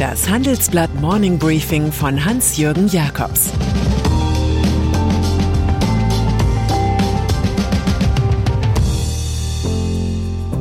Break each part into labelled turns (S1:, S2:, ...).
S1: Das Handelsblatt Morning Briefing von Hans-Jürgen Jakobs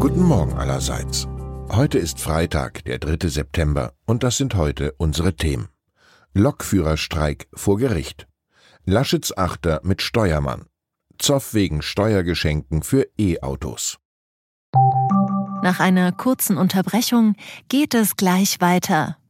S2: Guten Morgen allerseits. Heute ist Freitag, der 3. September, und das sind heute unsere Themen. Lokführerstreik vor Gericht. Laschets Achter mit Steuermann. Zoff wegen Steuergeschenken für E-Autos.
S3: Nach einer kurzen Unterbrechung geht es gleich weiter.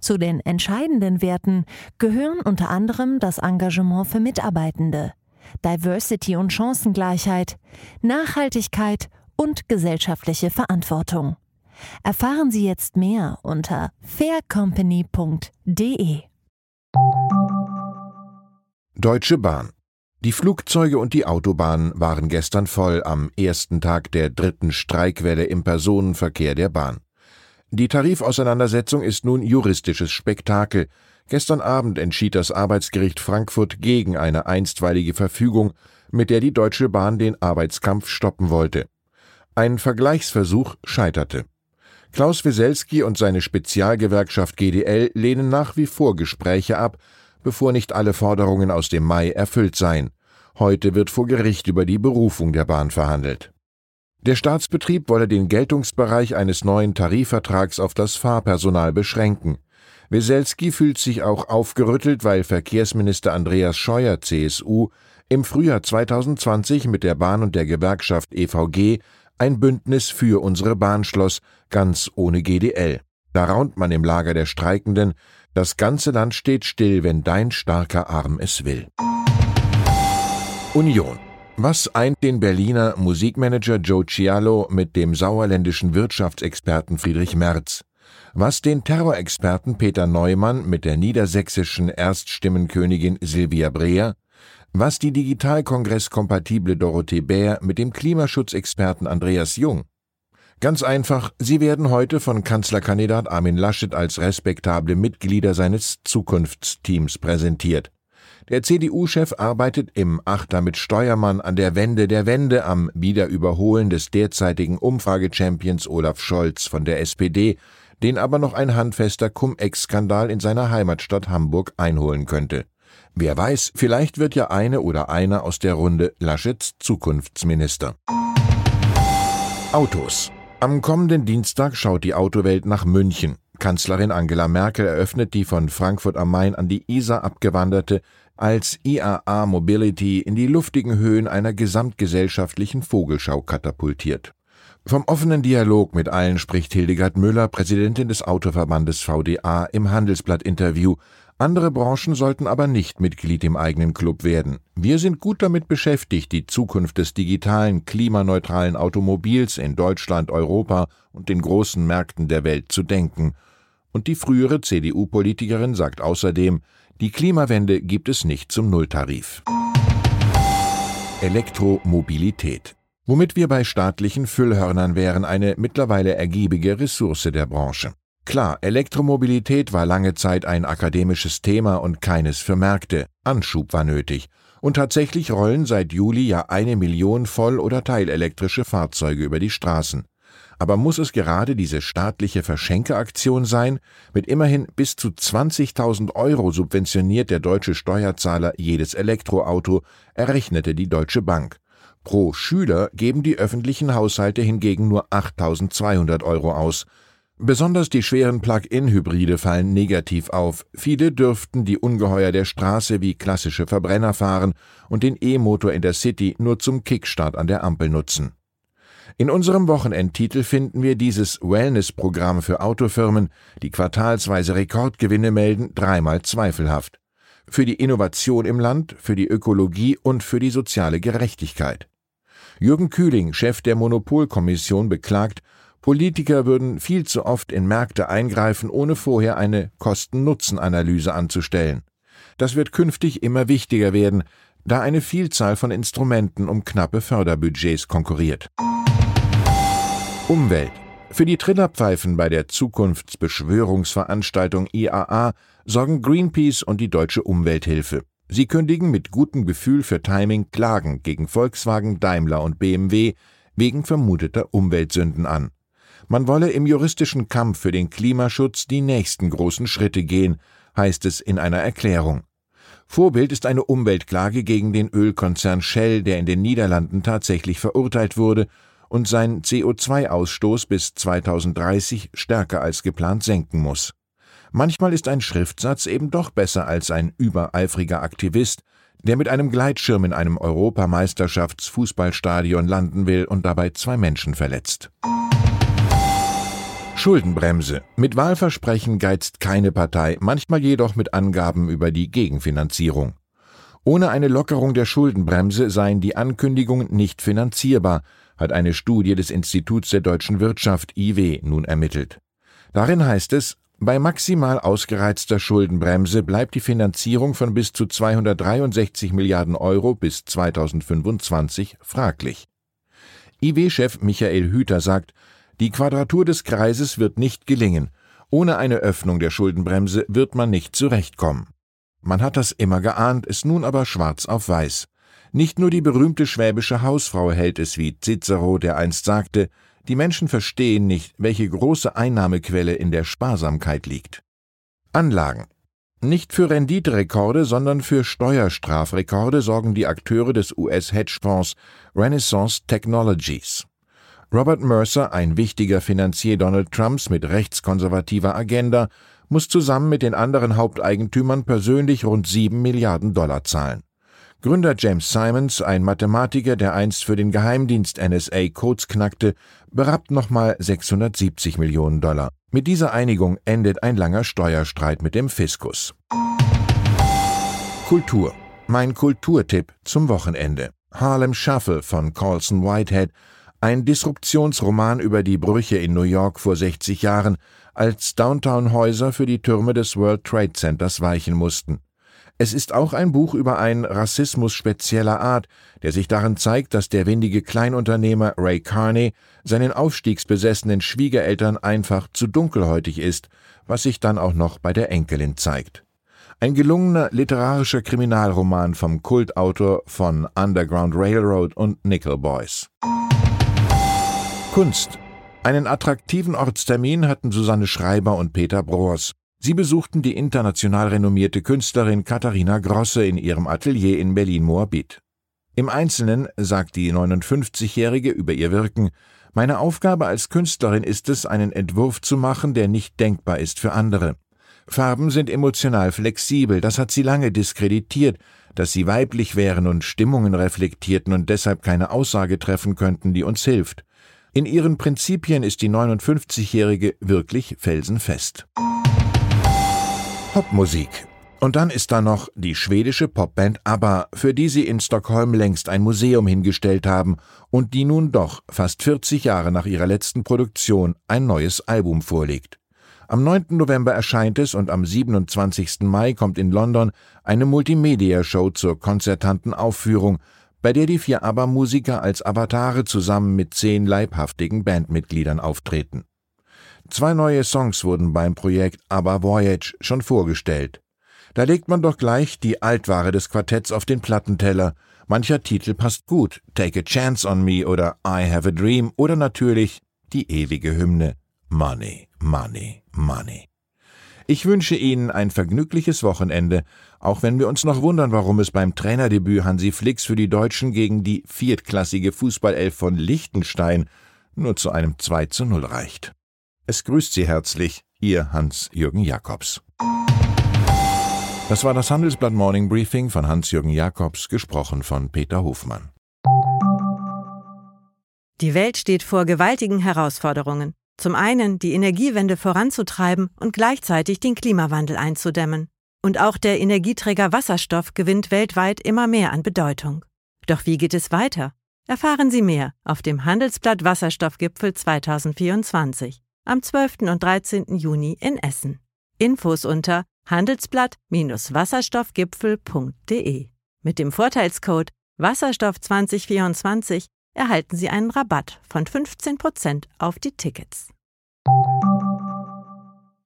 S3: Zu den entscheidenden Werten gehören unter anderem das Engagement für Mitarbeitende, Diversity und Chancengleichheit, Nachhaltigkeit und gesellschaftliche Verantwortung. Erfahren Sie jetzt mehr unter faircompany.de.
S2: Deutsche Bahn. Die Flugzeuge und die Autobahnen waren gestern voll am ersten Tag der dritten Streikwelle im Personenverkehr der Bahn. Die Tarifauseinandersetzung ist nun juristisches Spektakel. Gestern Abend entschied das Arbeitsgericht Frankfurt gegen eine einstweilige Verfügung, mit der die Deutsche Bahn den Arbeitskampf stoppen wollte. Ein Vergleichsversuch scheiterte. Klaus Weselski und seine Spezialgewerkschaft GDL lehnen nach wie vor Gespräche ab, bevor nicht alle Forderungen aus dem Mai erfüllt seien. Heute wird vor Gericht über die Berufung der Bahn verhandelt. Der Staatsbetrieb wolle den Geltungsbereich eines neuen Tarifvertrags auf das Fahrpersonal beschränken. Weselski fühlt sich auch aufgerüttelt, weil Verkehrsminister Andreas Scheuer CSU im Frühjahr 2020 mit der Bahn und der Gewerkschaft EVG ein Bündnis für unsere Bahn schloss, ganz ohne GDL. Da raunt man im Lager der Streikenden, das ganze Land steht still, wenn dein starker Arm es will. Union was eint den Berliner Musikmanager Joe Cialo mit dem sauerländischen Wirtschaftsexperten Friedrich Merz? Was den Terrorexperten Peter Neumann mit der niedersächsischen Erststimmenkönigin Silvia Breer? Was die Digitalkongress-kompatible Dorothee Bär mit dem Klimaschutzexperten Andreas Jung? Ganz einfach, sie werden heute von Kanzlerkandidat Armin Laschet als respektable Mitglieder seines Zukunftsteams präsentiert. Der CDU-Chef arbeitet im Achter mit Steuermann an der Wende der Wende am Wiederüberholen des derzeitigen Umfragechampions Olaf Scholz von der SPD, den aber noch ein handfester Cum-Ex-Skandal in seiner Heimatstadt Hamburg einholen könnte. Wer weiß, vielleicht wird ja eine oder einer aus der Runde Laschets Zukunftsminister. Autos. Am kommenden Dienstag schaut die Autowelt nach München. Kanzlerin Angela Merkel eröffnet die von Frankfurt am Main an die Isar abgewanderte als IAA Mobility in die luftigen Höhen einer gesamtgesellschaftlichen Vogelschau katapultiert. Vom offenen Dialog mit allen spricht Hildegard Müller, Präsidentin des Autoverbandes VDA, im Handelsblatt-Interview. Andere Branchen sollten aber nicht Mitglied im eigenen Club werden. Wir sind gut damit beschäftigt, die Zukunft des digitalen, klimaneutralen Automobils in Deutschland, Europa und den großen Märkten der Welt zu denken. Und die frühere CDU-Politikerin sagt außerdem, die Klimawende gibt es nicht zum Nulltarif. Elektromobilität. Womit wir bei staatlichen Füllhörnern wären, eine mittlerweile ergiebige Ressource der Branche. Klar, Elektromobilität war lange Zeit ein akademisches Thema und keines für Märkte. Anschub war nötig. Und tatsächlich rollen seit Juli ja eine Million voll- oder teilelektrische Fahrzeuge über die Straßen. Aber muss es gerade diese staatliche Verschenkeaktion sein? Mit immerhin bis zu 20.000 Euro subventioniert der deutsche Steuerzahler jedes Elektroauto, errechnete die Deutsche Bank. Pro Schüler geben die öffentlichen Haushalte hingegen nur 8.200 Euro aus. Besonders die schweren Plug-in-Hybride fallen negativ auf. Viele dürften die Ungeheuer der Straße wie klassische Verbrenner fahren und den E-Motor in der City nur zum Kickstart an der Ampel nutzen. In unserem Wochenendtitel finden wir dieses Wellness-Programm für Autofirmen, die quartalsweise Rekordgewinne melden, dreimal zweifelhaft. Für die Innovation im Land, für die Ökologie und für die soziale Gerechtigkeit. Jürgen Kühling, Chef der Monopolkommission, beklagt, Politiker würden viel zu oft in Märkte eingreifen, ohne vorher eine Kosten-Nutzen-Analyse anzustellen. Das wird künftig immer wichtiger werden, da eine Vielzahl von Instrumenten um knappe Förderbudgets konkurriert. Umwelt. Für die Trillerpfeifen bei der Zukunftsbeschwörungsveranstaltung IAA sorgen Greenpeace und die Deutsche Umwelthilfe. Sie kündigen mit gutem Gefühl für Timing Klagen gegen Volkswagen, Daimler und BMW wegen vermuteter Umweltsünden an. Man wolle im juristischen Kampf für den Klimaschutz die nächsten großen Schritte gehen, heißt es in einer Erklärung. Vorbild ist eine Umweltklage gegen den Ölkonzern Shell, der in den Niederlanden tatsächlich verurteilt wurde und seinen CO2-Ausstoß bis 2030 stärker als geplant senken muss. Manchmal ist ein Schriftsatz eben doch besser als ein übereifriger Aktivist, der mit einem Gleitschirm in einem Europameisterschaftsfußballstadion landen will und dabei zwei Menschen verletzt. Schuldenbremse. Mit Wahlversprechen geizt keine Partei, manchmal jedoch mit Angaben über die Gegenfinanzierung. Ohne eine Lockerung der Schuldenbremse seien die Ankündigungen nicht finanzierbar, hat eine Studie des Instituts der deutschen Wirtschaft IW nun ermittelt. Darin heißt es, bei maximal ausgereizter Schuldenbremse bleibt die Finanzierung von bis zu 263 Milliarden Euro bis 2025 fraglich. IW-Chef Michael Hüter sagt, die Quadratur des Kreises wird nicht gelingen. Ohne eine Öffnung der Schuldenbremse wird man nicht zurechtkommen. Man hat das immer geahnt, es nun aber schwarz auf weiß. Nicht nur die berühmte schwäbische Hausfrau hält es wie Cicero, der einst sagte, die Menschen verstehen nicht, welche große Einnahmequelle in der Sparsamkeit liegt. Anlagen. Nicht für Renditerekorde, sondern für Steuerstrafrekorde sorgen die Akteure des US-Hedgefonds Renaissance Technologies. Robert Mercer, ein wichtiger Finanzier Donald Trumps mit rechtskonservativer Agenda, muss zusammen mit den anderen Haupteigentümern persönlich rund sieben Milliarden Dollar zahlen. Gründer James Simons, ein Mathematiker, der einst für den Geheimdienst NSA Codes knackte, berappt nochmal 670 Millionen Dollar. Mit dieser Einigung endet ein langer Steuerstreit mit dem Fiskus. Kultur. Mein Kulturtipp zum Wochenende. Harlem Shuffle von Colson Whitehead, ein Disruptionsroman über die Brüche in New York vor 60 Jahren, als Downtown-Häuser für die Türme des World Trade Centers weichen mussten. Es ist auch ein Buch über einen Rassismus spezieller Art, der sich darin zeigt, dass der windige Kleinunternehmer Ray Carney seinen aufstiegsbesessenen Schwiegereltern einfach zu dunkelhäutig ist, was sich dann auch noch bei der Enkelin zeigt. Ein gelungener literarischer Kriminalroman vom Kultautor von Underground Railroad und Nickel Boys. Kunst. Einen attraktiven Ortstermin hatten Susanne Schreiber und Peter Broers. Sie besuchten die international renommierte Künstlerin Katharina Grosse in ihrem Atelier in Berlin-Moabit. Im Einzelnen sagt die 59-Jährige über ihr Wirken, meine Aufgabe als Künstlerin ist es, einen Entwurf zu machen, der nicht denkbar ist für andere. Farben sind emotional flexibel, das hat sie lange diskreditiert, dass sie weiblich wären und Stimmungen reflektierten und deshalb keine Aussage treffen könnten, die uns hilft. In ihren Prinzipien ist die 59-Jährige wirklich felsenfest. Popmusik. Und dann ist da noch die schwedische Popband ABBA, für die sie in Stockholm längst ein Museum hingestellt haben und die nun doch, fast 40 Jahre nach ihrer letzten Produktion, ein neues Album vorlegt. Am 9. November erscheint es und am 27. Mai kommt in London eine Multimedia-Show zur konzertanten Aufführung, bei der die vier ABBA-Musiker als Avatare zusammen mit zehn leibhaftigen Bandmitgliedern auftreten. Zwei neue Songs wurden beim Projekt ABBA Voyage schon vorgestellt. Da legt man doch gleich die Altware des Quartetts auf den Plattenteller. Mancher Titel passt gut, Take a Chance on Me oder I Have a Dream oder natürlich die ewige Hymne Money, Money, Money. Ich wünsche Ihnen ein vergnügliches Wochenende, auch wenn wir uns noch wundern, warum es beim Trainerdebüt Hansi Flix für die Deutschen gegen die viertklassige Fußballelf von Liechtenstein nur zu einem 2 zu 0 reicht. Es grüßt Sie herzlich, Ihr Hans-Jürgen Jakobs. Das war das Handelsblatt Morning Briefing von Hans-Jürgen Jakobs, gesprochen von Peter Hofmann.
S4: Die Welt steht vor gewaltigen Herausforderungen. Zum einen die Energiewende voranzutreiben und gleichzeitig den Klimawandel einzudämmen. Und auch der Energieträger Wasserstoff gewinnt weltweit immer mehr an Bedeutung. Doch wie geht es weiter? Erfahren Sie mehr auf dem Handelsblatt Wasserstoffgipfel 2024 am 12. und 13. Juni in Essen. Infos unter handelsblatt-wasserstoffgipfel.de Mit dem Vorteilscode Wasserstoff 2024 erhalten Sie einen Rabatt von 15% auf die Tickets.